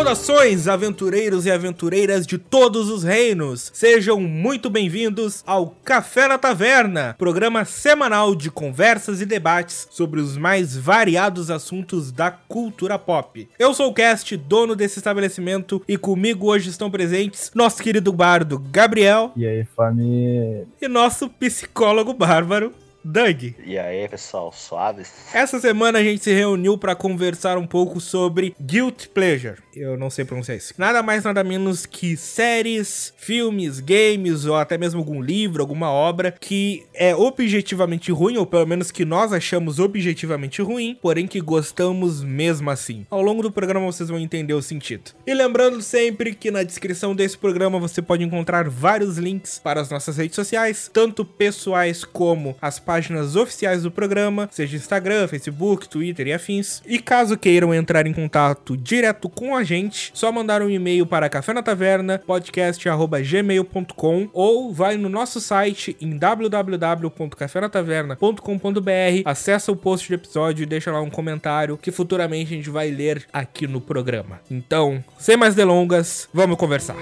Saudações, aventureiros e aventureiras de todos os reinos! Sejam muito bem-vindos ao Café na Taverna, programa semanal de conversas e debates sobre os mais variados assuntos da cultura pop. Eu sou o Cast, dono desse estabelecimento, e comigo hoje estão presentes nosso querido bardo Gabriel. E aí, família? E nosso psicólogo bárbaro, Doug. E aí, pessoal, suaves? Essa semana a gente se reuniu para conversar um pouco sobre Guilt Pleasure. Eu não sei pronunciar isso. Nada mais, nada menos que séries, filmes, games ou até mesmo algum livro, alguma obra que é objetivamente ruim, ou pelo menos que nós achamos objetivamente ruim, porém que gostamos mesmo assim. Ao longo do programa vocês vão entender o sentido. E lembrando sempre que na descrição desse programa você pode encontrar vários links para as nossas redes sociais, tanto pessoais como as páginas oficiais do programa, seja Instagram, Facebook, Twitter e afins. E caso queiram entrar em contato direto com a gente, só mandar um e-mail para café na taverna podcast@gmail.com ou vai no nosso site em www.cafenataverna.com.br, acessa o post do episódio e deixa lá um comentário que futuramente a gente vai ler aqui no programa. Então, sem mais delongas, vamos conversar.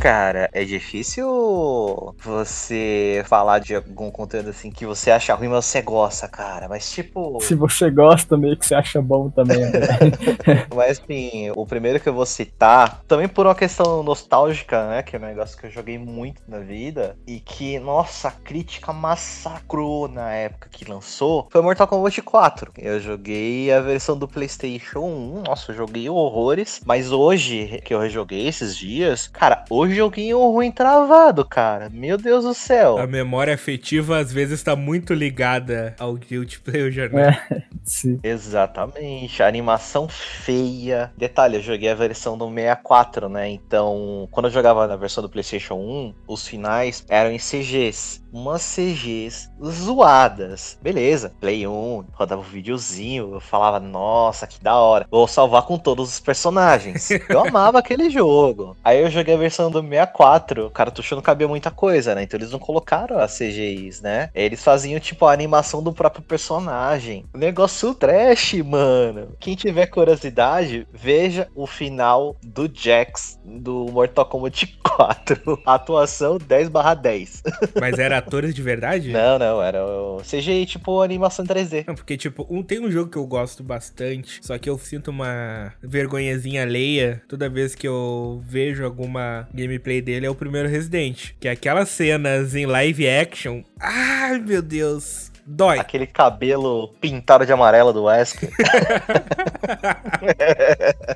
Cara, é difícil você falar de algum conteúdo assim que você acha ruim, mas você gosta, cara. Mas tipo. Se você gosta, meio que você acha bom também. Né? mas assim, o primeiro que eu vou citar, também por uma questão nostálgica, né? Que é um negócio que eu joguei muito na vida. E que, nossa, a crítica massacrou na época que lançou. Foi Mortal Kombat 4. Eu joguei a versão do PlayStation 1. Nossa, eu joguei horrores. Mas hoje, que eu rejoguei esses dias, cara, hoje joguinho ruim travado, cara. Meu Deus do céu. A memória afetiva às vezes tá muito ligada ao Guilty Pleasure, né? É, sim. Exatamente. A animação feia. Detalhe, eu joguei a versão do 64, né? Então, quando eu jogava na versão do PlayStation 1, os finais eram em CGs. Umas CGs zoadas. Beleza. Play 1, rodava um videozinho. Eu falava, nossa, que da hora. Vou salvar com todos os personagens. Eu amava aquele jogo. Aí eu joguei a versão do 64, o cartucho não cabia muita coisa, né? Então eles não colocaram as CGIs, né? Eles faziam, tipo, a animação do próprio personagem. O negócio trash, mano. Quem tiver curiosidade, veja o final do Jax do Mortal Kombat 4. Atuação 10 10. Mas era atores de verdade? Não, não, era o CGI, tipo, animação 3D. Não, porque, tipo, um, tem um jogo que eu gosto bastante, só que eu sinto uma vergonhazinha alheia toda vez que eu vejo alguma gameplay dele é o primeiro Resident. Que é aquelas cenas em live action. Ai, meu Deus. Dói. Aquele cabelo pintado de amarelo do Wesker.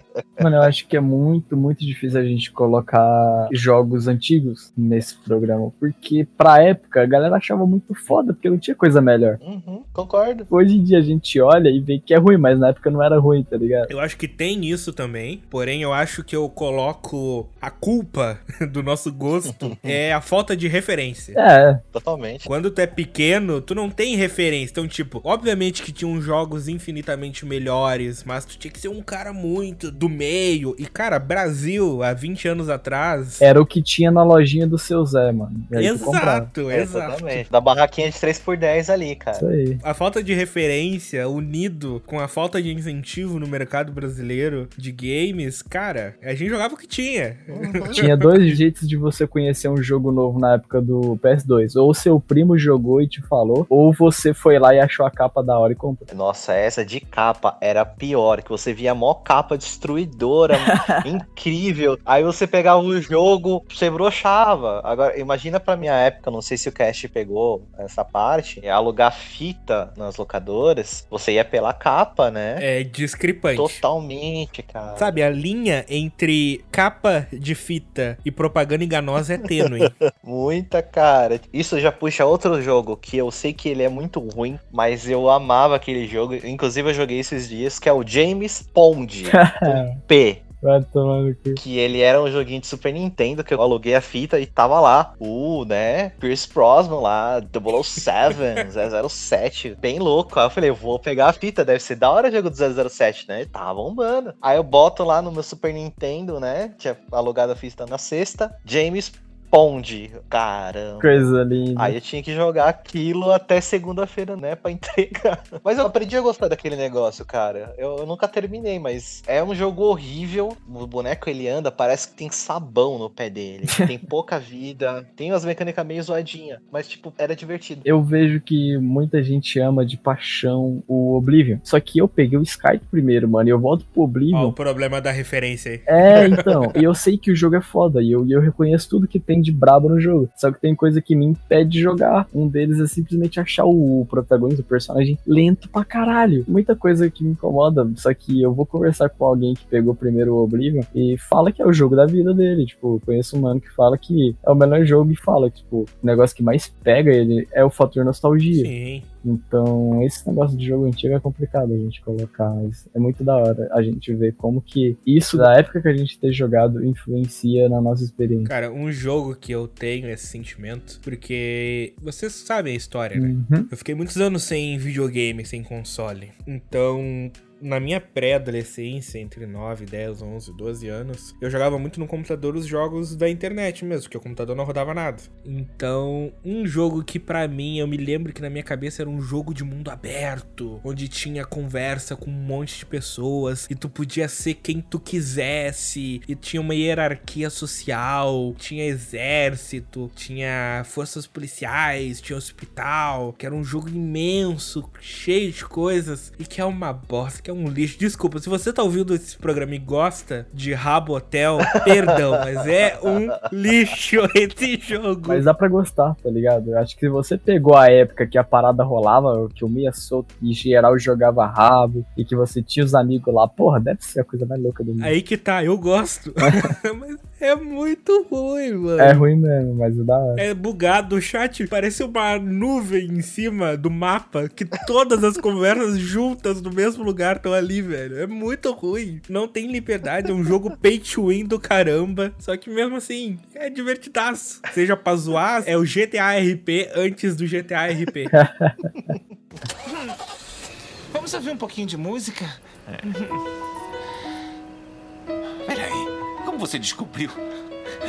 Mano, eu acho que é muito, muito difícil a gente colocar jogos antigos nesse programa. Porque pra época a galera achava muito foda, porque não tinha coisa melhor. Uhum, concordo. Hoje em dia a gente olha e vê que é ruim, mas na época não era ruim, tá ligado? Eu acho que tem isso também. Porém, eu acho que eu coloco a culpa do nosso gosto é a falta de referência. É. Totalmente. Quando tu é pequeno, tu não tem referência. Então, tipo, obviamente que tinham jogos infinitamente melhores, mas tu tinha que ser um cara muito do meio. E, cara, Brasil, há 20 anos atrás. Era o que tinha na lojinha do seu Zé, mano. Exato, exato. Exatamente. Da barraquinha de 3x10 ali, cara. Isso aí. A falta de referência, unido com a falta de incentivo no mercado brasileiro de games, cara, a gente jogava o que tinha. Tinha dois jeitos de você conhecer um jogo novo na época do PS2. Ou seu primo jogou e te falou, ou você foi lá e achou a capa da hora e comprou. Nossa, essa de capa era pior, que você via a mó capa destruidora, incrível. Aí você pegava o jogo, você broxava. Agora, imagina pra minha época, não sei se o Cast pegou essa parte, é alugar fita nas locadoras, você ia pela capa, né? É discrepante. Totalmente, cara. Sabe, a linha entre capa de fita e propaganda enganosa é tênue. Muita, cara. Isso já puxa outro jogo que eu sei que ele é muito ruim, mas eu amava aquele jogo. Inclusive, eu joguei esses dias, que é o James Pond. P. Que ele era um joguinho de Super Nintendo que eu aluguei a fita e tava lá. O, né? Pierce Brosnan lá, 007, 007. Bem louco. Aí eu falei, eu vou pegar a fita, deve ser da hora o jogo do 007, né? Tá bombando. Aí eu boto lá no meu Super Nintendo, né? Tinha alugado a fita na sexta. James Pond. Caramba. Coisa linda. Aí eu tinha que jogar aquilo até segunda-feira, né, pra entregar. Mas eu aprendi a gostar daquele negócio, cara. Eu, eu, nunca terminei, mas é um jogo horrível. O boneco ele anda, parece que tem sabão no pé dele. tem pouca vida, tem umas mecânicas meio zoadinha, mas tipo, era divertido. Eu vejo que muita gente ama de paixão o Oblivion. Só que eu peguei o Skype primeiro, mano, e eu volto pro Oblivion. Ó, o problema da referência aí. É, então. e eu sei que o jogo é foda, e eu, eu reconheço tudo que tem de brabo no jogo. Só que tem coisa que me impede de jogar. Um deles é simplesmente achar o protagonista, o personagem, lento pra caralho. Muita coisa que me incomoda. Só que eu vou conversar com alguém que pegou primeiro o Oblivion e fala que é o jogo da vida dele. Tipo, conheço um mano que fala que é o melhor jogo e fala que, tipo, o negócio que mais pega ele é o fator nostalgia. Sim. Então, esse negócio de jogo antigo é complicado a gente colocar, mas é muito da hora a gente ver como que isso, da época que a gente ter jogado, influencia na nossa experiência. Cara, um jogo que eu tenho esse sentimento, porque vocês sabem a história, né? Uhum. Eu fiquei muitos anos sem videogame, sem console. Então, na minha pré-adolescência, entre 9, 10, 11, 12 anos, eu jogava muito no computador os jogos da internet mesmo, porque o computador não rodava nada. Então, um jogo que para mim, eu me lembro que na minha cabeça era um jogo de mundo aberto, onde tinha conversa com um monte de pessoas e tu podia ser quem tu quisesse, e tinha uma hierarquia social, tinha exército, tinha forças policiais, tinha hospital, que era um jogo imenso, cheio de coisas e que é uma bosta, que é um lixo. Desculpa, se você tá ouvindo esse programa e gosta de Rabo Hotel, perdão, mas é um lixo esse jogo. Mas dá pra gostar, tá ligado? Eu acho que se você pegou a época que a parada rolava, que o Mia solto e geral jogava rabo, e que você tinha os amigos lá, porra, deve ser a coisa mais louca do mundo. Aí que tá, eu gosto. mas é muito ruim, mano. É ruim mesmo, mas é da hora. É bugado o chat, parece uma nuvem em cima do mapa, que todas as conversas juntas no mesmo lugar estão ali, velho. É muito ruim. Não tem liberdade, é um jogo pay to win do caramba. Só que mesmo assim, é divertidaço. Seja pra zoar, é o GTA RP antes do GTA RP. Vamos ouvir um pouquinho de música? É. Peraí, você descobriu?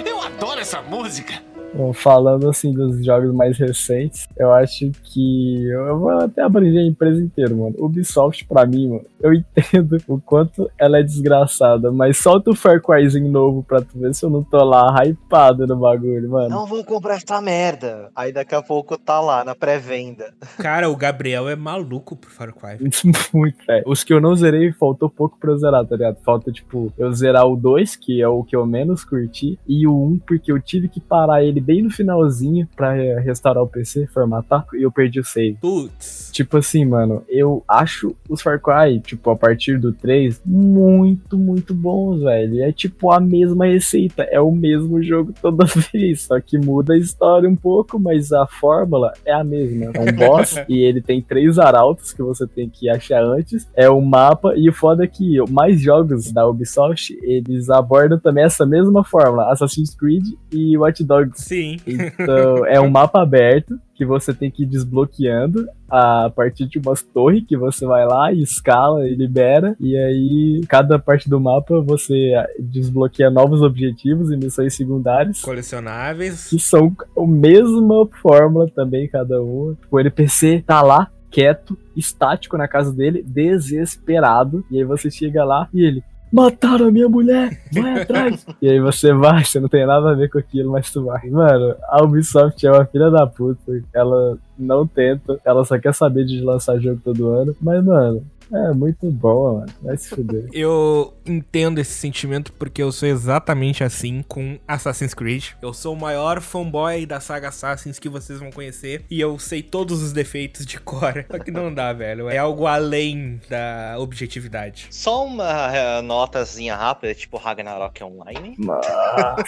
Eu adoro essa música! Bom, falando assim dos jogos mais recentes, eu acho que eu vou até abranger a empresa inteira, mano. Ubisoft, pra mim, mano, eu entendo o quanto ela é desgraçada, mas solta o Far Cryzinho novo pra tu ver se eu não tô lá hypado no bagulho, mano. Não vou comprar essa merda. Aí daqui a pouco tá lá na pré-venda. Cara, o Gabriel é maluco pro Far Cry. Muito, é. Os que eu não zerei, faltou pouco pra eu zerar, tá ligado? Falta, tipo, eu zerar o 2, que é o que eu menos curti, e o 1, porque eu tive que parar ele bem no finalzinho pra restaurar o PC, formatar, e eu perdi o save. Putz. Tipo assim, mano, eu acho os Far Cry, tipo, a partir do 3, muito, muito bons, velho. É tipo a mesma receita, é o mesmo jogo toda vez, só que muda a história um pouco, mas a fórmula é a mesma. É um boss e ele tem três arautos que você tem que achar antes, é o um mapa, e o foda é que mais jogos da Ubisoft, eles abordam também essa mesma fórmula, Assassin's Creed e Watch Dogs. Sim. Então, é um mapa aberto que você tem que ir desbloqueando a partir de umas torres que você vai lá e escala e libera. E aí, cada parte do mapa você desbloqueia novos objetivos e missões secundárias. Colecionáveis. Que são a mesma fórmula também, cada uma. O NPC tá lá, quieto, estático na casa dele, desesperado. E aí você chega lá e ele, mataram a minha mulher, vai atrás. e aí você vai, você não tem nada a ver com aquilo, mas tu vai. Mano, a Ubisoft é uma filha da puta. Ela não tenta, ela só quer saber de lançar jogo todo ano. Mas, mano, é muito boa, mano. Vai se fuder. Eu entendo esse sentimento porque eu sou exatamente assim com Assassin's Creed. Eu sou o maior fanboy da saga Assassin's que vocês vão conhecer e eu sei todos os defeitos de cor. Só que não dá, velho. É algo além da objetividade. Só uma uh, notazinha rápida, tipo Ragnarok Online.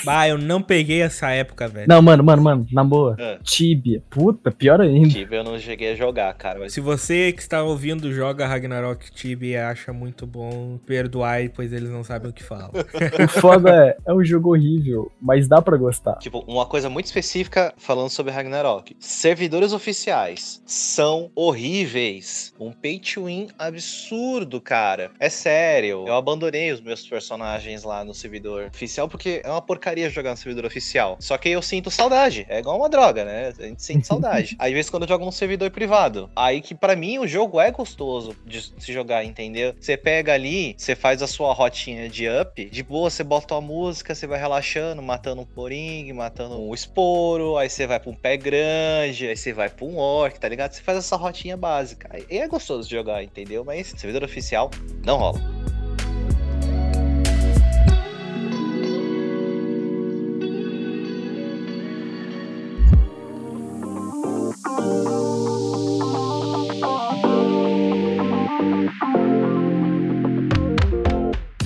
Bah, eu não peguei essa época, velho. Não, mano, mano, mano, na boa. Ah. Tibia. Puta, pior ainda. Tibia eu não cheguei a jogar, cara. Mas... Se você que está ouvindo joga Ragnarok Ragnarok, Tibi acha muito bom. Perdoai, pois eles não sabem o que falam. O foda é, é um jogo horrível, mas dá pra gostar. Tipo, uma coisa muito específica falando sobre Ragnarok. Servidores oficiais são horríveis. Um pay to win absurdo, cara. É sério. Eu abandonei os meus personagens lá no servidor oficial porque é uma porcaria jogar no servidor oficial. Só que eu sinto saudade. É igual uma droga, né? A gente sente saudade. Às vezes quando eu jogo num servidor privado. Aí que para mim o jogo é gostoso de se jogar, entendeu? Você pega ali, você faz a sua rotinha de up, de boa, você bota uma música, você vai relaxando, matando um poring, matando um esporo, aí você vai pra um pé grande, aí você vai pra um orc, tá ligado? Você faz essa rotinha básica. E é gostoso de jogar, entendeu? Mas servidor oficial não rola.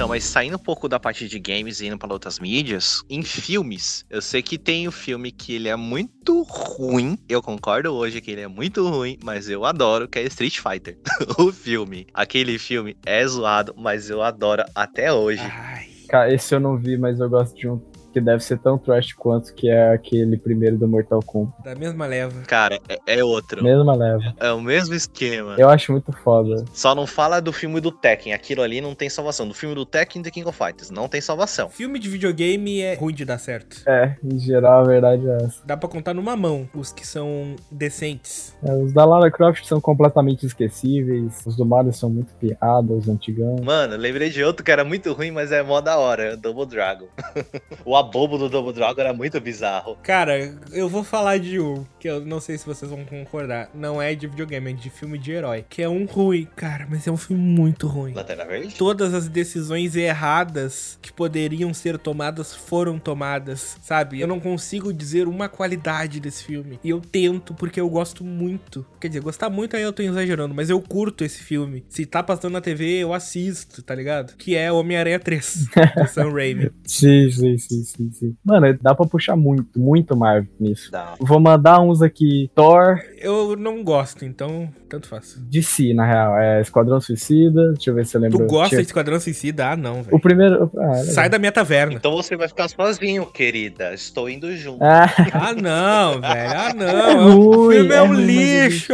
Mas saindo um pouco da parte de games e indo para outras mídias, em filmes, eu sei que tem o filme que ele é muito ruim. Eu concordo hoje que ele é muito ruim, mas eu adoro, que é Street Fighter. o filme. Aquele filme é zoado, mas eu adoro até hoje. Ai. Cara, esse eu não vi, mas eu gosto de um que deve ser tão trash quanto que é aquele primeiro do Mortal Kombat. Da mesma leva. Cara, é, é outro. Mesma leva. É o mesmo esquema. Eu acho muito foda. Só não fala do filme do Tekken. Aquilo ali não tem salvação. Do filme do Tekken e The King of Fighters. Não tem salvação. Filme de videogame é ruim de dar certo. É, em geral a verdade é essa. Dá pra contar numa mão os que são decentes. É, os da Lara Croft são completamente esquecíveis. Os do Mario são muito piadas, os antigão. Mano, lembrei de outro que era muito ruim, mas é mó da hora. Double Dragon. o abobo do Double Dragon era muito bizarro. Cara, eu vou falar de um que eu não sei se vocês vão concordar. Não é de videogame, é de filme de herói. Que é um ruim. Cara, mas é um filme muito ruim. Lanterna Verde? Todas as decisões erradas que poderiam ser tomadas foram tomadas, sabe? Eu não consigo dizer uma qualidade desse filme. E eu tento porque eu gosto muito. Quer dizer, gostar muito aí eu tô exagerando, mas eu curto esse filme. Se tá passando na TV, eu assisto, tá ligado? Que é Homem-Aranha 3, do Sam Raimi. Sim, sim, sim, sim, sim. Mano, dá pra puxar muito, muito Marvel nisso. Dá. Vou mandar uns aqui. Thor, Eu não gosto, então tanto faz. DC, na real. É Esquadrão Suicida. Deixa eu ver se eu lembro. Tu gosta Tinha- de Esquadrão Suicida? Ah, não, O velho. primeiro. Ah, legal. Sai da minha taverna. Então você vai ficar sozinho, querida. Estou indo junto. Ah, Ah, não, velho. Ah, É não. o ruim, filme é, é um é lixo.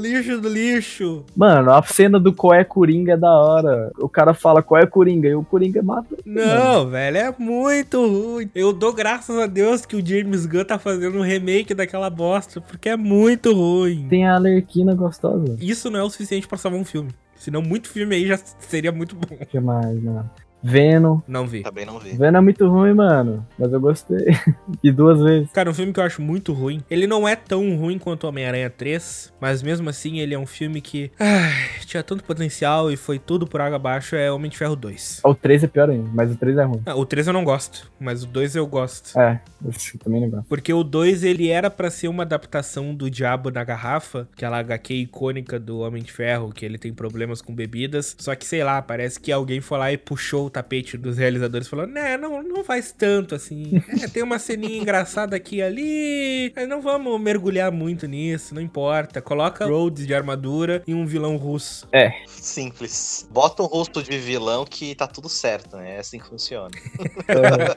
lixo do lixo. mano, a cena do qual é Coringa é da hora. O cara fala qual é Coringa e o Coringa mata. Não, velho, é muito ruim. Eu dou graças a Deus que o James Gunn tá fazendo um remake daquela bosta, porque é muito ruim. Tem a Alerquina gostosa. Isso não é o suficiente pra salvar um filme. Senão muito filme aí já seria muito bom. O que mais, mano? Venom. Não vi. Também não vi. Venom é muito ruim, mano. Mas eu gostei. e duas vezes. Cara, um filme que eu acho muito ruim. Ele não é tão ruim quanto Homem-Aranha 3, mas mesmo assim ele é um filme que ai, tinha tanto potencial e foi tudo por água abaixo. É Homem de Ferro 2. O 3 é pior ainda, mas o 3 é ruim. Ah, o 3 eu não gosto, mas o 2 eu gosto. É, eu também não gosto. Porque o 2 ele era pra ser uma adaptação do Diabo na Garrafa, aquela HQ icônica do Homem de Ferro, que ele tem problemas com bebidas. Só que sei lá, parece que alguém foi lá e puxou o tapete dos realizadores falou: Né, não, não faz tanto assim. É, tem uma ceninha engraçada aqui e ali. Mas não vamos mergulhar muito nisso, não importa. Coloca Rhodes de armadura e um vilão russo. Simples. Bota um rosto de vilão que tá tudo certo, né? É assim que funciona.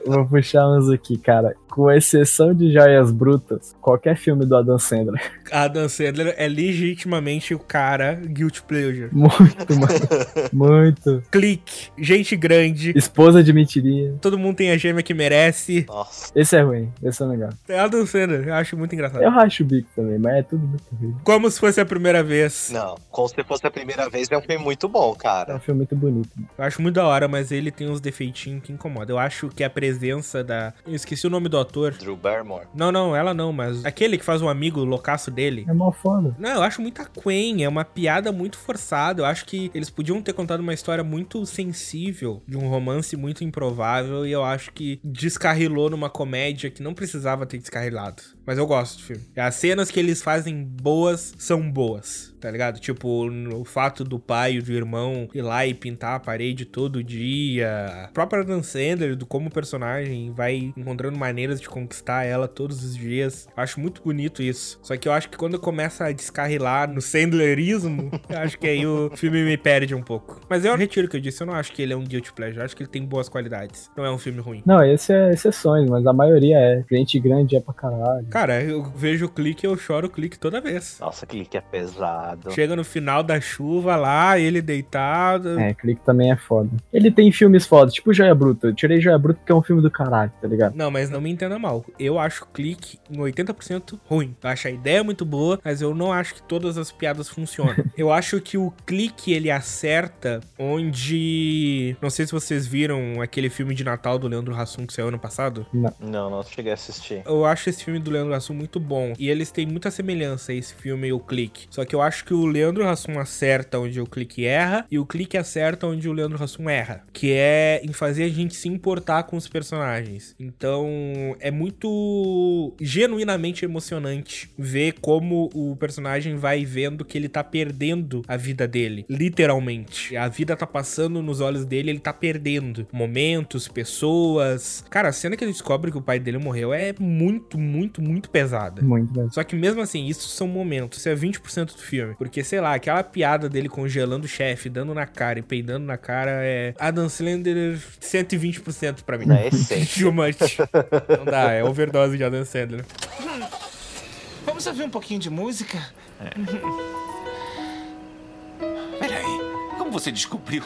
Eu vou puxar uns aqui, cara. Com exceção de Joias Brutas, qualquer filme do Adam Sandler. Adam Sandler é legitimamente o cara guilty pleasure. Muito, mano. Muito. Clique, gente grande, Esposa de mentirinha. todo mundo tem a gêmea que merece. Nossa. Esse é ruim, esse é legal. É Adam Sandler, eu acho muito engraçado. Eu racho o bico também, mas é tudo muito ruim. Como se fosse a primeira vez. Não, como se fosse a primeira vez, é um filme muito bom, É um cara. filme muito bonito. Eu acho muito da hora, mas ele tem uns defeitinhos que incomodam. Eu acho que a presença da. Eu esqueci o nome do ator. Drew Barrymore. Não, não, ela não, mas aquele que faz um amigo loucaço dele. É mó foda. Não, eu acho muito aquém, é uma piada muito forçada. Eu acho que eles podiam ter contado uma história muito sensível, de um romance muito improvável, e eu acho que descarrilou numa comédia que não precisava ter descarrilado. Mas eu gosto do filme. As cenas que eles fazem boas são boas, tá ligado? Tipo, o fato do pai e do irmão ir lá e pintar a parede todo dia. A própria Dan Sandler, do como personagem vai encontrando maneiras de conquistar ela todos os dias. Acho muito bonito isso. Só que eu acho que quando começa a descarrilar no Sandlerismo, eu acho que aí o filme me perde um pouco. Mas eu retiro o que eu disse, eu não acho que ele é um guilty pleasure. Eu acho que ele tem boas qualidades. Não é um filme ruim. Não, esse é exceções, mas a maioria é. Gente grande é pra caralho. Cara, eu vejo o clique e eu choro o clique toda vez. Nossa, clique é pesado. Chega no final da chuva lá, ele deitado. É, clique também é foda. Ele tem filmes fodas, tipo Joia Bruta. Eu tirei Joia Bruta porque é um filme do caralho, tá ligado? Não, mas não me entenda mal. Eu acho o clique em 80% ruim. Eu acho a ideia muito boa, mas eu não acho que todas as piadas funcionam. eu acho que o clique ele acerta onde. Não sei se vocês viram aquele filme de Natal do Leandro Hassum que saiu ano passado. Não, não cheguei a assistir. Eu acho esse filme do Leandro Hassum muito bom. E eles têm muita semelhança, esse filme e o clique. Só que eu acho que o Leandro Hassum acerta onde o clique erra e o clique acerta onde o Leandro Hassum erra. Que é em fazer a gente se importar com os personagens. Então é muito genuinamente emocionante ver como o personagem vai vendo que ele tá perdendo a vida dele. Literalmente. A vida tá passando nos olhos dele, ele tá perdendo momentos, pessoas. Cara, a cena que ele descobre que o pai dele morreu é muito, muito, muito pesada. Muito mesmo. Só que mesmo assim, isso são momentos, isso é 20% do filme. Porque, sei lá, aquela piada dele congelando o chefe, dando na cara e peidando na cara é Adam Sandler 120% pra mim. Não, é. Too much. Não dá, é overdose de Adam Sandler. Vamos ouvir um pouquinho de música? Peraí, como você descobriu?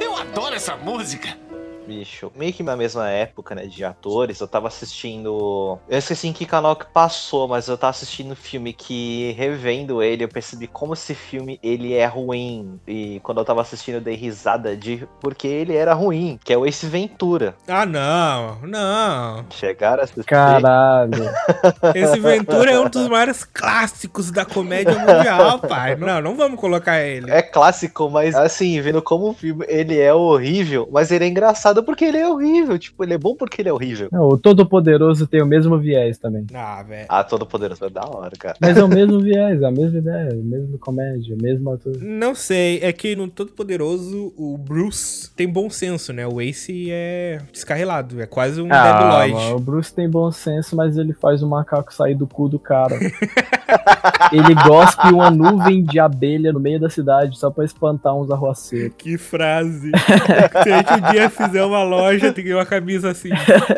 Eu adoro essa música! Bicho, meio que na mesma época, né, de atores, eu tava assistindo. Eu esqueci em que canal que passou, mas eu tava assistindo um filme que, revendo ele, eu percebi como esse filme ele é ruim. E quando eu tava assistindo, eu dei risada de porque ele era ruim, que é o Ace Ventura. Ah, não, não. Chegaram a assistir. Caralho. Esse Ventura é um dos maiores clássicos da comédia mundial, pai. Não, não vamos colocar ele. É clássico, mas assim, vendo como o filme ele é horrível, mas ele é engraçado porque ele é horrível. Tipo, ele é bom porque ele é horrível. Não, o Todo-Poderoso tem o mesmo viés também. Ah, velho. Ah, todo poderoso é da hora, cara. Mas é o mesmo viés, a mesma ideia, a mesma comédia, o mesmo ator. Não sei, é que no Todo Poderoso o Bruce tem bom senso, né? O Ace é descarrilado, é quase um Ah, Debiloid. mano, o Bruce tem bom senso, mas ele faz o macaco sair do cu do cara. ele gospe uma nuvem de abelha no meio da cidade só pra espantar uns arroaceiros. Que frase. Se a gente um dia fizer uma loja, tem uma camisa assim.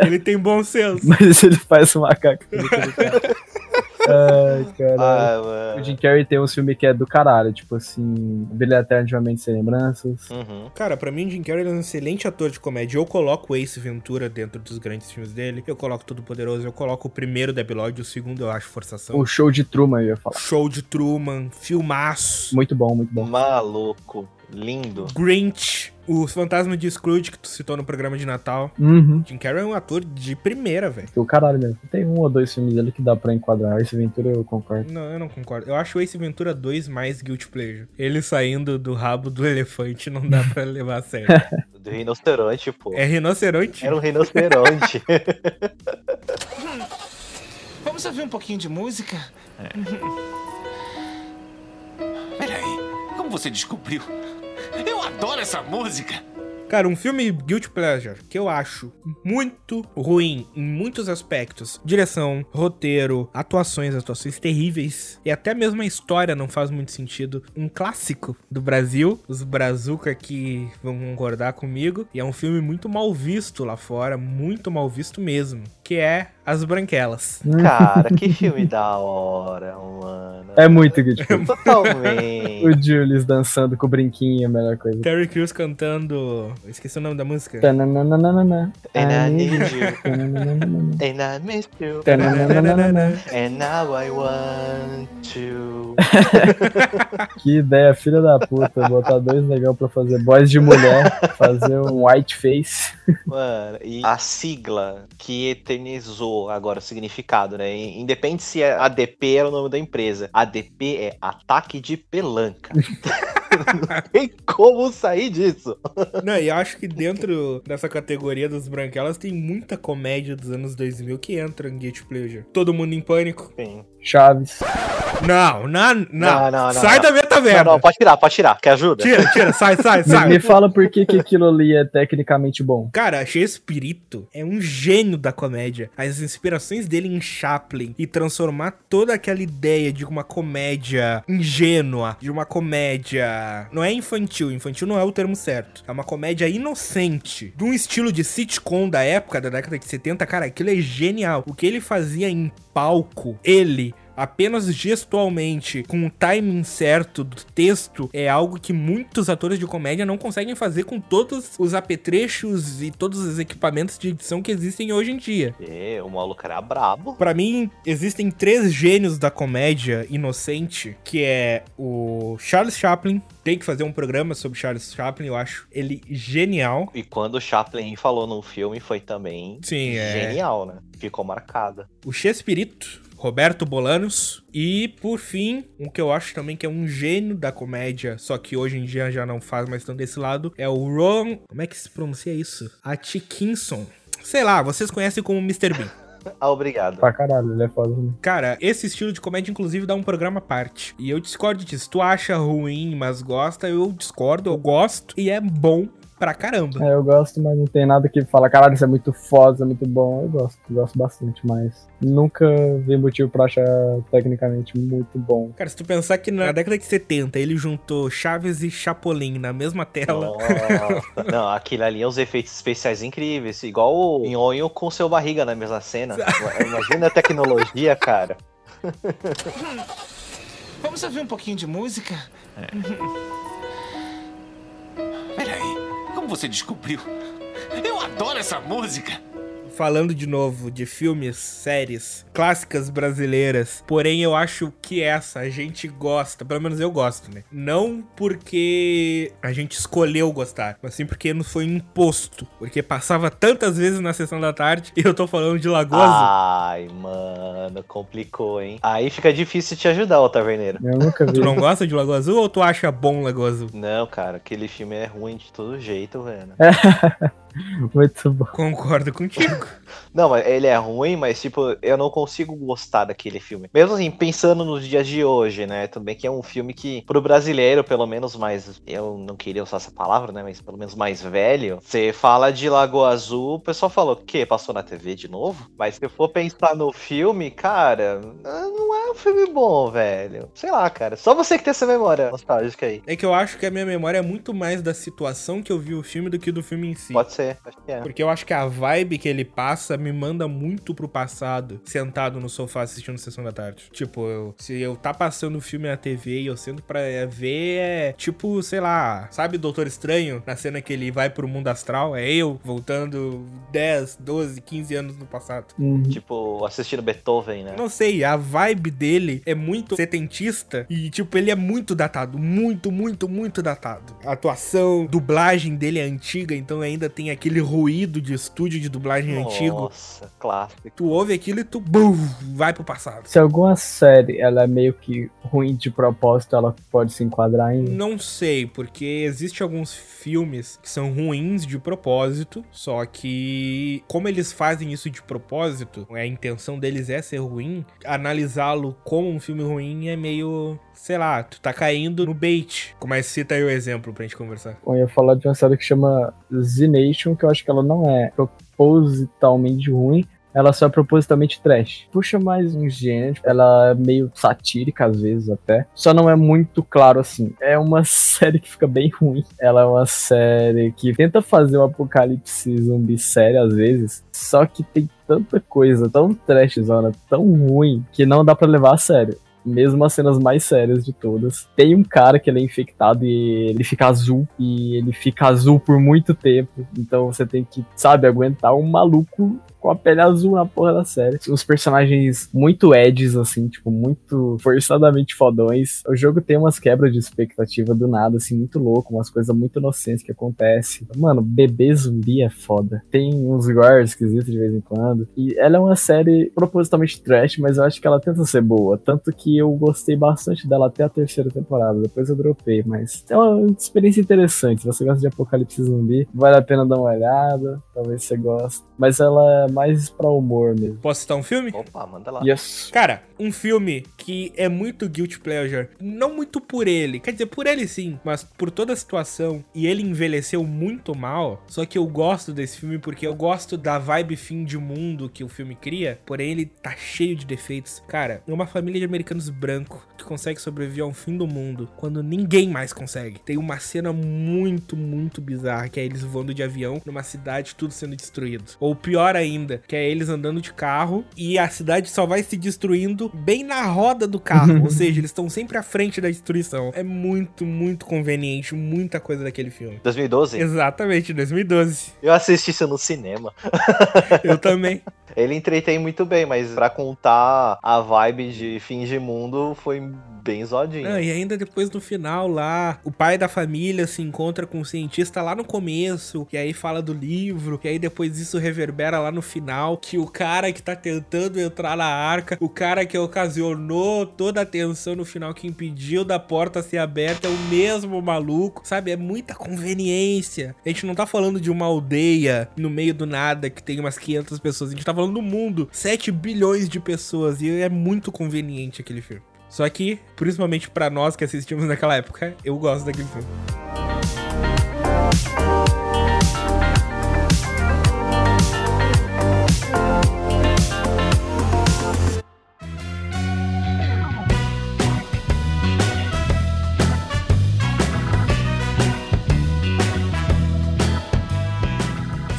Ele tem bom senso. Mas ele faz o macaco Ai, caralho. Ah, O. Jim Carrey tem um filme que é do caralho, tipo assim, Brilha Eterno de Uma Mente Sem Lembranças. Uhum. Cara, pra mim, o Jim Carrey é um excelente ator de comédia. Eu coloco o Ace Ventura dentro dos grandes filmes dele. Eu coloco Todo Poderoso. Eu coloco o primeiro Debiloid. O segundo eu acho forçação. O show de Truman, eu ia falar. Show de Truman. Filmaço. Muito bom, muito bom. Maluco. Lindo. Grinch. Os Fantasmas de Scrooge, que tu citou no programa de Natal. Uhum. Jim Carrey é um ator de primeira, velho. O caralho mesmo. Tem um ou dois filmes ali que dá pra enquadrar. Esse Ventura eu concordo. Não, eu não concordo. Eu acho o Ace Ventura 2 mais Guilty Pleasure. Ele saindo do rabo do elefante não dá pra levar a sério. Do rinoceronte, pô. É rinoceronte? Era um rinoceronte. Vamos ouvir um pouquinho de música? Peraí, como você descobriu? Eu adoro essa música! Cara, um filme Guilty Pleasure que eu acho muito ruim em muitos aspectos. Direção, roteiro, atuações, atuações terríveis. E até mesmo a história não faz muito sentido. Um clássico do Brasil. Os Brazuca que vão concordar comigo. E é um filme muito mal visto lá fora. Muito mal visto mesmo. Que é As Branquelas. Cara, que filme da hora, mano. É muito good. filme. Totalmente. o Julius dançando com o brinquinho é a melhor coisa. Terry Crews cantando. eu Esqueci o nome da música. And I need you. And I miss you. And now I want to. Que ideia, filha da puta. Botar dois negão pra fazer voz de mulher, fazer um white face. Mano, e a sigla que eternizou agora o significado, né? Independe se é ADP era o nome da empresa. ADP é Ataque de Pelanca. Não tem como sair disso. Não, e eu acho que dentro dessa categoria das branquelas tem muita comédia dos anos 2000 que entra em Guilty Pleasure. Todo mundo em pânico. Sim. Chaves. Não, não, não. Não, não, não, sai não. da minha Não, taverna. não, pode tirar, pode tirar. Quer ajuda? Tira, tira, sai, sai, Me, sai. me fala por que, que aquilo ali é tecnicamente bom. Cara, Chespirito é um gênio da comédia. As inspirações dele em Chaplin e transformar toda aquela ideia de uma comédia ingênua, de uma comédia. Não é infantil, infantil não é o termo certo. É uma comédia inocente, de um estilo de sitcom da época, da década de 70. Cara, aquilo é genial. O que ele fazia em palco, ele apenas gestualmente, com o timing certo do texto, é algo que muitos atores de comédia não conseguem fazer com todos os apetrechos e todos os equipamentos de edição que existem hoje em dia. É, o maluco era brabo. Pra mim, existem três gênios da comédia inocente, que é o Charles Chaplin. Tem que fazer um programa sobre Charles Chaplin, eu acho ele genial. E quando o Chaplin falou no filme, foi também Sim, é. genial, né? Ficou marcada. o Chespirito, Roberto Bolanos e, por fim, um que eu acho também que é um gênio da comédia, só que hoje em dia já não faz mais tanto desse lado, é o Ron... Como é que se pronuncia isso? Atkinson. Sei lá, vocês conhecem como Mr. Bean. Ah, obrigado. Pra caralho, ele é foda. né? Cara, esse estilo de comédia, inclusive, dá um programa à parte. E eu discordo disso. Tu acha ruim, mas gosta, eu discordo, eu gosto. E é bom pra caramba. É, eu gosto, mas não tem nada que fala, caralho, isso é muito foda, isso é muito bom. Eu gosto, eu gosto bastante, mas nunca vi motivo pra achar tecnicamente muito bom. Cara, se tu pensar que na década de 70 ele juntou Chaves e Chapolin na mesma tela. Nossa. Não, aquilo ali é uns efeitos especiais incríveis. Igual o Nhonho com seu barriga na mesma cena. Imagina a tecnologia, cara. Vamos ouvir um pouquinho de música? Como você descobriu? Eu adoro essa música! Falando de novo de filmes, séries, clássicas brasileiras. Porém, eu acho que essa a gente gosta, pelo menos eu gosto, né? Não porque a gente escolheu gostar, mas sim porque nos foi imposto. Porque passava tantas vezes na sessão da tarde e eu tô falando de Lagoa Azul. Ai, mano, complicou, hein? Aí fica difícil te ajudar, ô taverneiro. Eu nunca vi. Tu não gosta de Lagoa Azul ou tu acha bom Lagoa Azul? Não, cara, aquele filme é ruim de todo jeito, velho. muito bom. Concordo contigo. Não, mas ele é ruim, mas tipo, eu não consigo gostar daquele filme. Mesmo assim, pensando nos dias de hoje, né? Também que é um filme que, pro brasileiro, pelo menos mais. Eu não queria usar essa palavra, né? Mas pelo menos mais velho. Você fala de Lagoa Azul, o pessoal fala o quê? Passou na TV de novo? Mas se eu for pensar no filme, cara, não é um filme bom, velho. Sei lá, cara. Só você que tem essa memória nostálgica aí. É que eu acho que a minha memória é muito mais da situação que eu vi o filme do que do filme em si. Pode ser, acho que é. Porque eu acho que a vibe que ele passa me manda muito pro passado, sentado no sofá assistindo Sessão da Tarde. Tipo, eu- se eu tá passando o filme na TV e eu sento pra ver, é tipo, sei lá, sabe Doutor Estranho? Na cena que ele vai pro mundo astral, é eu voltando 10, 12, 15 anos no passado. Uhum. Tipo, assistindo Beethoven, né? Não sei, a vibe dele é muito setentista e, tipo, ele é muito datado. Muito, muito, muito datado. A atuação, dublagem dele é antiga, então ainda tem aquele ruído de estúdio de dublagem antigo. Nossa, clássico. Tu ouve aquilo e tu bum, vai pro passado. Se alguma série ela é meio que ruim de propósito, ela pode se enquadrar em. Não sei, porque existe alguns filmes que são ruins de propósito, só que como eles fazem isso de propósito, a intenção deles é ser ruim, analisá-lo como um filme ruim é meio, sei lá, tu tá caindo no bait. Como é cita aí o exemplo pra gente conversar. Eu ia falar de uma série que chama Z Nation, que eu acho que ela não é propositalmente ruim, ela só é propositalmente trash. Puxa mais um gênero, ela é meio satírica às vezes até, só não é muito claro assim. É uma série que fica bem ruim. Ela é uma série que tenta fazer um apocalipse zumbi sério às vezes, só que tem tanta coisa tão trashzona, tão ruim, que não dá pra levar a sério mesmo as cenas mais sérias de todas. Tem um cara que ele é infectado e ele fica azul, e ele fica azul por muito tempo. Então você tem que, sabe, aguentar um maluco com a pele azul na porra da série. Os personagens muito edges, assim, tipo, muito forçadamente fodões. O jogo tem umas quebras de expectativa do nada, assim, muito louco, umas coisas muito inocentes que acontecem. Mano, bebê zumbi é foda. Tem uns gore esquisitos de vez em quando. E ela é uma série propositalmente trash, mas eu acho que ela tenta ser boa. Tanto que eu gostei bastante dela até a terceira temporada. Depois eu dropei, mas é uma experiência interessante. Se você gosta de apocalipse zumbi, vale a pena dar uma olhada. Talvez você goste. Mas ela é mais pra humor mesmo. Posso citar um filme? Opa, manda lá. Yes. Cara, um filme que é muito guilty pleasure, não muito por ele, quer dizer, por ele sim, mas por toda a situação, e ele envelheceu muito mal, só que eu gosto desse filme porque eu gosto da vibe fim de mundo que o filme cria, porém ele tá cheio de defeitos. Cara, é uma família de americanos brancos que consegue sobreviver ao fim do mundo quando ninguém mais consegue. Tem uma cena muito, muito bizarra, que é eles voando de avião numa cidade, tudo sendo destruído. Ou pior ainda, que é eles andando de carro e a cidade só vai se destruindo bem na roda do carro. Ou seja, eles estão sempre à frente da destruição. É muito, muito conveniente, muita coisa daquele filme. 2012? Exatamente, 2012. Eu assisti isso no cinema. Eu também. Ele entretém muito bem, mas pra contar a vibe de fim de mundo foi bem zoadinho. Ah, e ainda depois no final lá, o pai da família se encontra com o cientista lá no começo, e aí fala do livro, e aí depois isso reverbera lá no final, que o cara que tá tentando entrar na arca, o cara que ocasionou toda a tensão no final, que impediu da porta ser aberta, é o mesmo maluco, sabe? É muita conveniência. A gente não tá falando de uma aldeia no meio do nada que tem umas 500 pessoas, a gente tá falando do mundo, 7 bilhões de pessoas, e é muito conveniente aquele filme. Só que, principalmente pra nós que assistimos naquela época, eu gosto daquele filme.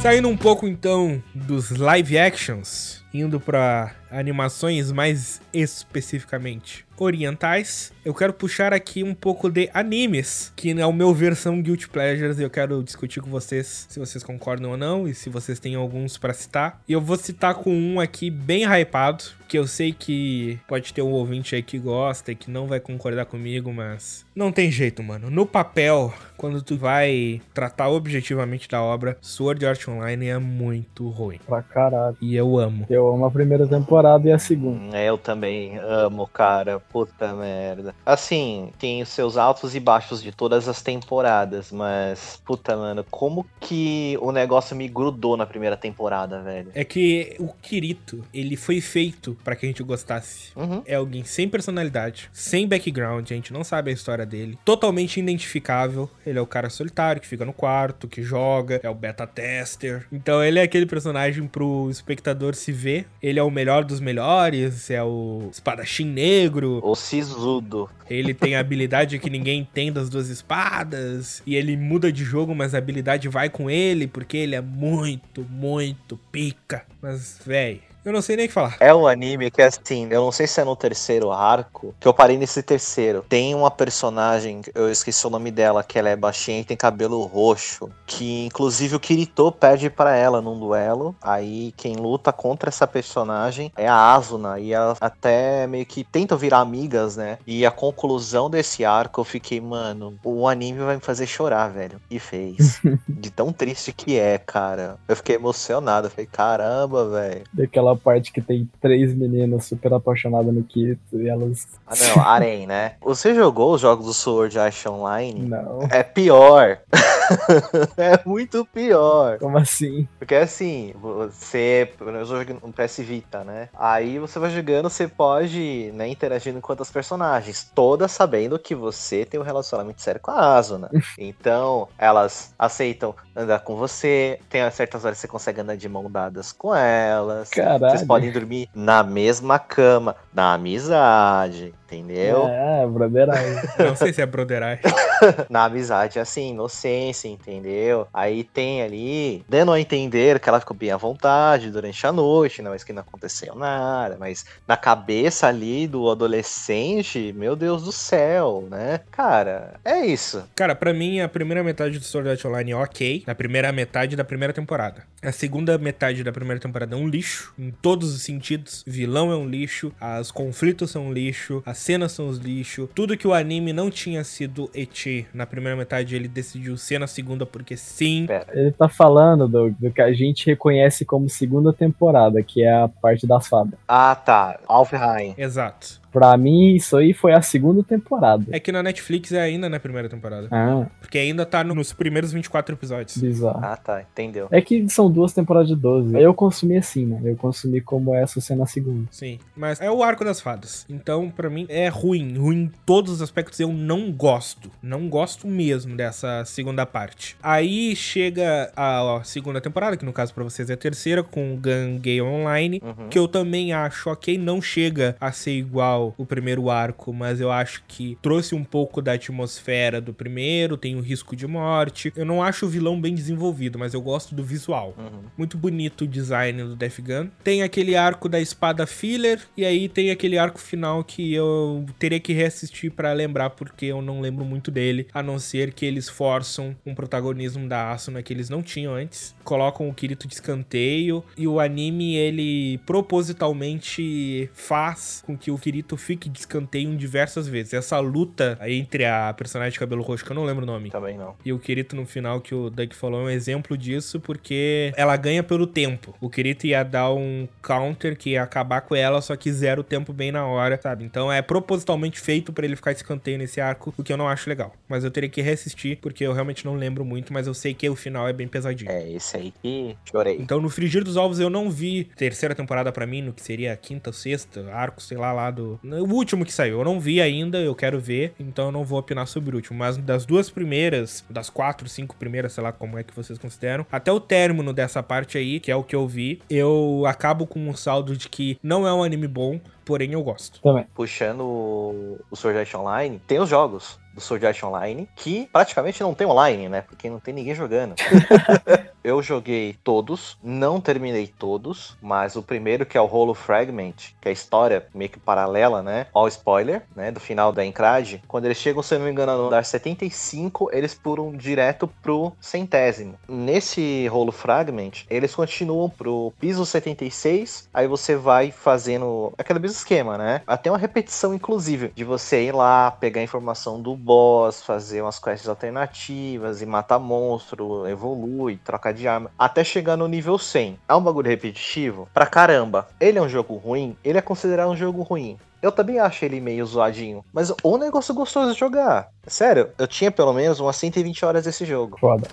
Saindo um pouco então dos live actions, indo pra animações mais especificamente orientais, eu quero puxar aqui um pouco de animes, que ao meu ver são guilty pleasures, e eu quero discutir com vocês se vocês concordam ou não, e se vocês têm alguns pra citar. E eu vou citar com um aqui bem hypado, que eu sei que pode ter um ouvinte aí que gosta e que não vai concordar comigo, mas não tem jeito, mano. No papel, quando tu vai tratar objetivamente da obra, Sword Art Online é muito ruim. Pra caralho. E eu amo. Eu amo a primeira temporada e a segunda. É, eu também amo, cara. Puta merda. Assim, tem os seus altos e baixos de todas as temporadas, mas, puta, mano, como que o negócio me grudou na primeira temporada, velho? É que o Kirito, ele foi feito pra que a gente gostasse. Uhum. É alguém sem personalidade, sem background, a gente não sabe a história dele, totalmente identificável. Ele é o cara solitário que fica no quarto, que joga, é o beta tester. Então ele é aquele personagem pro espectador se ver. Ele é o melhor dos melhores, é o espadachim negro. O sisudo. Ele tem a habilidade que ninguém tem das duas espadas. E ele muda de jogo, mas a habilidade vai com ele, porque ele é muito, muito pica. Mas, véi, eu não sei nem o que falar. É um anime que, assim, eu não sei se é no terceiro arco, que eu parei nesse terceiro. Tem uma personagem, eu esqueci o nome dela, que ela é baixinha e tem cabelo roxo, que inclusive o Kirito perde para ela num duelo. Aí quem luta contra essa personagem é a Asuna, e elas até meio que tentam virar amigas, né? E a conclusão desse arco, eu fiquei, mano, o anime vai me fazer chorar, velho. E fez. De tão triste que é, cara. Eu fiquei emocionado, eu falei, caramba, velho. Daquela parte que tem três meninas super apaixonadas no Kirito e elas. Ah, não, Arém, né? Você jogou os jogos do Sword Art Online? Não. É pior. é muito pior. Como assim? Porque assim, você. Eu jogando um PS Vita, né? Aí você vai jogando, você pode, né, interagindo com outras personagens, todas sabendo que você tem um relacionamento sério com a Asuna. Então, elas aceitam andar com você. Tem certas horas que você consegue andar de mão dadas com elas. Caralho. Vocês podem dormir na mesma cama, na amizade. Entendeu? É, brotheragem. Não sei se é broderagem. Na amizade, assim, inocência, entendeu? Aí tem ali, dando a entender que ela ficou bem à vontade durante a noite, não, mas que não aconteceu nada, mas na cabeça ali do adolescente, meu Deus do céu, né? Cara, é isso. Cara, pra mim, a primeira metade do Sword Art Online é ok. Na primeira metade da primeira temporada. A segunda metade da primeira temporada é um lixo, em todos os sentidos. Vilão é um lixo, os conflitos são um lixo, as cenas são os lixo. Tudo que o anime não tinha sido eti na primeira metade, ele decidiu ser na segunda, porque sim. Pera. Ele tá falando do, do que a gente reconhece como segunda temporada, que é a parte das fadas. Ah, tá. Alfheim. Exato. Pra mim, isso aí foi a segunda temporada. É que na Netflix é ainda na primeira temporada. Ah, Porque ainda tá no- nos primeiros 24 episódios. bizarro. Ah, tá. Entendeu. É que são duas temporadas de 12. Eu consumi assim, né? Eu consumi como essa sendo a segunda. Sim, mas é o arco das fadas. Então, pra mim, é ruim. Ruim em todos os aspectos. Eu não gosto. Não gosto mesmo dessa segunda parte. Aí chega a segunda temporada, que no caso pra vocês é a terceira, com o Gun Gay Online. Uhum. Que eu também acho, ok, não chega a ser igual o primeiro arco, mas eu acho que trouxe um pouco da atmosfera do primeiro, tem o risco de morte. Eu não acho o vilão bem desenvolvido, mas eu gosto do visual. Uhum. Muito bonito o design do Death Gun. Tem aquele arco da espada filler, e aí tem aquele arco final que eu teria que reassistir pra lembrar, porque eu não lembro muito dele, a não ser que eles forçam um protagonismo da Asuna que eles não tinham antes. Colocam o Kirito de escanteio, e o anime, ele propositalmente faz com que o Kirito fique de escanteio diversas vezes. Essa luta entre a personagem de cabelo roxo, que eu não lembro o nome, Também não. e o Kirito no final que o Doug falou é um exemplo disso, porque ela ganha pelo tempo. O Kirito ia dar um counter que ia acabar com ela, só que zera o tempo bem na hora, sabe? Então é propositalmente feito pra ele ficar escanteio nesse arco, o que eu não acho legal. Mas eu teria que reassistir, porque eu realmente não lembro muito, mas eu sei que o final é bem pesadinho. É esse aí que chorei. Então, no Frigir dos Ovos, eu não vi terceira temporada pra mim, no que seria a quinta ou sexta, arco, sei lá, lá do. O último que saiu. Eu não vi ainda, eu quero ver, então eu não vou opinar sobre o último. Mas das duas primeiras, das quatro, cinco primeiras, sei lá como é que vocês consideram, até o término dessa parte aí, que é o que eu vi, eu acabo com um saldo de que não é um anime bom, porém eu gosto. Também. Puxando o o Sword Art Online, tem os jogos do Sword Art Online que praticamente não tem online, né? Porque não tem ninguém jogando. Eu joguei todos, não terminei todos, mas o primeiro que é o Holo Fragment, que é a história meio que paralela, né? All spoiler, né? Do final da Encrad. Quando eles chegam, se eu não me engano, no andar 75, eles pulam direto pro centésimo. Nesse Holo Fragment, eles continuam pro piso 76, aí você vai fazendo aquele mesmo esquema, né? Até uma repetição, inclusive, de você ir lá, pegar a informação do boss, fazer umas quests alternativas e matar monstro, evolui, trocar de arma, até chegar no nível 100. É um bagulho repetitivo? Pra caramba. Ele é um jogo ruim? Ele é considerado um jogo ruim. Eu também acho ele meio zoadinho, mas o negócio gostoso de jogar. Sério, eu tinha pelo menos umas 120 horas desse jogo. Foda.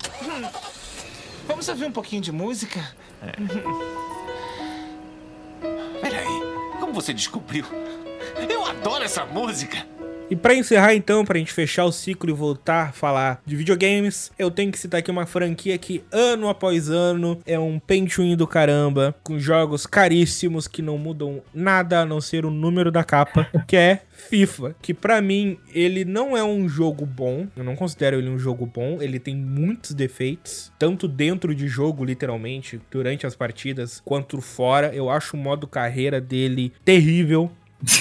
Vamos ouvir um pouquinho de música? Peraí, como você descobriu? Eu adoro essa música! E pra encerrar então, pra gente fechar o ciclo e voltar a falar de videogames, eu tenho que citar aqui uma franquia que ano após ano é um pentuinho do caramba, com jogos caríssimos que não mudam nada a não ser o número da capa, que é FIFA, que pra mim ele não é um jogo bom, eu não considero ele um jogo bom, ele tem muitos defeitos, tanto dentro de jogo, literalmente, durante as partidas, quanto fora. Eu acho o modo carreira dele terrível.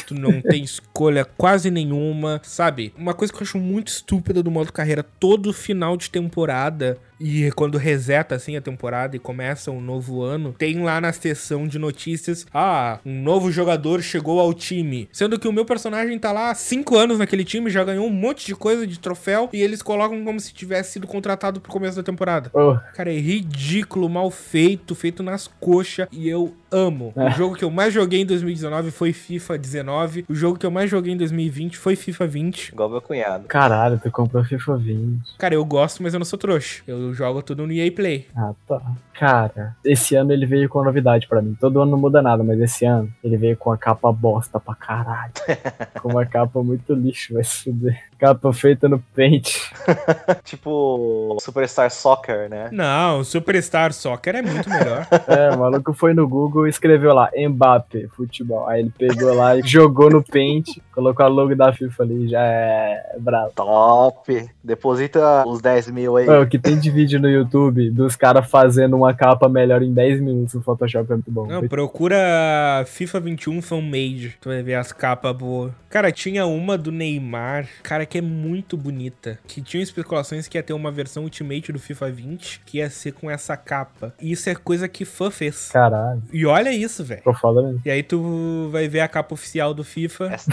Tu não tem escolha quase nenhuma, sabe? Uma coisa que eu acho muito estúpida do modo carreira, todo final de temporada e quando reseta assim a temporada e começa um novo ano, tem lá na seção de notícias: ah, um novo jogador chegou ao time. Sendo que o meu personagem tá lá há 5 anos naquele time, já ganhou um monte de coisa de troféu e eles colocam como se tivesse sido contratado pro começo da temporada. Oh, Cara, é ridículo, mal feito, feito nas coxas e eu amo. O jogo que eu mais joguei em 2019 foi FIFA 19. O jogo que eu mais joguei em 2020 foi FIFA 20. Igual meu cunhado. caralho, tu comprou FIFA 20. Cara, eu gosto, mas eu não sou trouxa. Eu jogo tudo no EA Play. Ah, tá. Cara, esse ano ele veio com novidade pra mim. Todo ano não muda nada, mas esse ano ele veio com a capa bosta pra caralho. com uma capa muito lixo, vai se fuder. Capa feita no Paint. tipo Superstar Soccer, né? Não, Superstar Soccer é muito melhor. É, o maluco foi no Google e escreveu lá, Mbappé, futebol. Aí ele pegou lá e jogou no Paint, colocou a logo da FIFA ali, já é bravo. Top! Deposita os 10 mil aí. Ué, o que tem de vídeo no YouTube dos caras fazendo uma capa melhor em 10 minutos no Photoshop é muito bom. Não, procura FIFA 21 Fanmade. Tu vai ver as capas boas. Cara, tinha uma do Neymar, cara, que é muito bonita. Que tinha especulações que ia ter uma versão Ultimate do FIFA 20 que ia ser com essa capa. E isso é coisa que fã fez. Caralho, E olha isso, velho. ficou foda mesmo. E aí tu vai ver a capa oficial do FIFA. Esta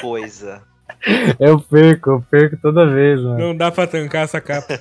coisa. Eu perco, eu perco toda vez, mano. Não dá pra tancar essa capa.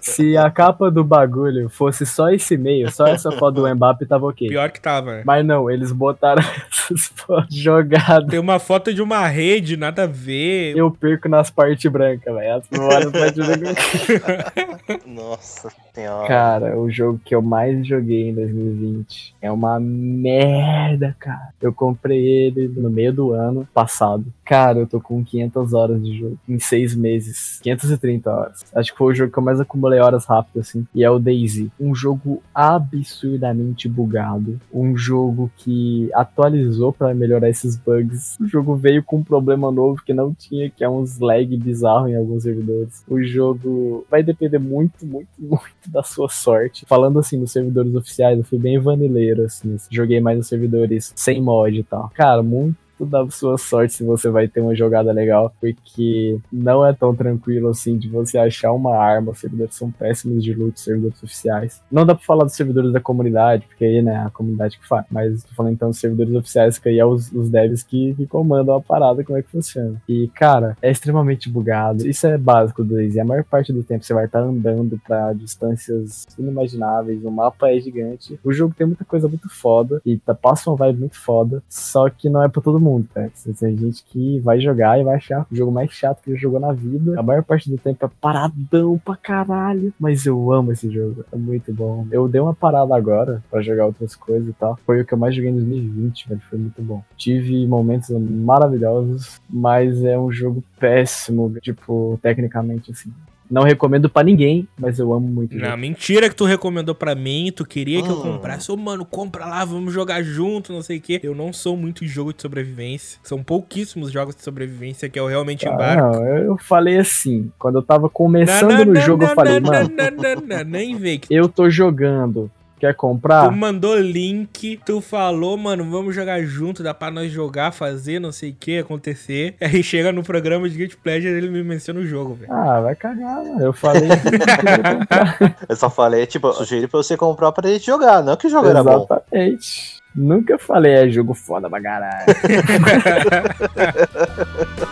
Se a capa do bagulho fosse só esse meio, só essa foto do Mbappé, tava ok. Pior que tava, né? Mas não, eles botaram essas fotos jogadas. Tem uma foto de uma rede, nada a ver. Eu perco nas partes brancas, velho. As memórias partes brancas. Nossa senhora. Cara, o jogo que eu mais joguei em 2020 é uma merda, cara. Eu comprei ele no meio do ano passado. Cara, eu tô com 500 horas de jogo em seis meses. 530 horas. Acho que foi o jogo que eu mais acumulei horas rápido, assim. E é o Daisy. Um jogo absurdamente bugado. Um jogo que atualizou pra melhorar esses bugs. O jogo veio com um problema novo que não tinha, que é uns lag bizarro em alguns servidores. O jogo vai depender muito, muito, muito da sua sorte. Falando assim, nos servidores oficiais, eu fui bem vanileiro, assim. Joguei mais nos servidores sem mod e tal. Cara, muito da sua sorte se você vai ter uma jogada legal, porque não é tão tranquilo assim de você achar uma arma. Os servidores são péssimos de loot, servidores oficiais. Não dá pra falar dos servidores da comunidade, porque aí, né, a comunidade que faz. Mas tô falando então dos servidores oficiais, que aí é os, os devs que, que comandam a parada, como é que funciona. E, cara, é extremamente bugado. Isso é básico do Daisy. A maior parte do tempo você vai estar andando pra distâncias inimagináveis, o mapa é gigante. O jogo tem muita coisa muito foda e tá, passa uma vibe muito foda, só que não é pra todo mundo, cara. Tem gente que vai jogar e vai achar o jogo mais chato que ele jogou na vida. A maior parte do tempo é paradão pra caralho. Mas eu amo esse jogo, é muito bom. Eu dei uma parada agora pra jogar outras coisas e tal. Foi o que eu mais joguei em 2020, velho. Foi muito bom. Tive momentos maravilhosos, mas é um jogo péssimo, tipo, tecnicamente assim. Não recomendo pra ninguém, mas eu amo muito. Não, jogo. mentira que tu recomendou pra mim, tu queria que eu Hum. comprasse. Ô, mano, compra lá, vamos jogar junto, não sei o quê. Eu não sou muito de jogo de sobrevivência. São pouquíssimos jogos de sobrevivência que eu realmente Ah, embarco. não, eu falei assim, quando eu tava começando no jogo, eu falei, mano, não, não, não, nem vem. que eu tô jogando, quer comprar? Tu mandou link, tu falou, mano, vamos jogar junto, dá pra nós jogar, fazer, não sei o que, acontecer. Aí chega no programa de Guilty Pleasure, ele me menciona o jogo, velho. Ah, vai cagar, mano. Eu falei que eu só falei, tipo, eu sugeri pra você comprar pra gente jogar, não que o jogo era bom. Exatamente. Nunca falei, é jogo foda pra caralho.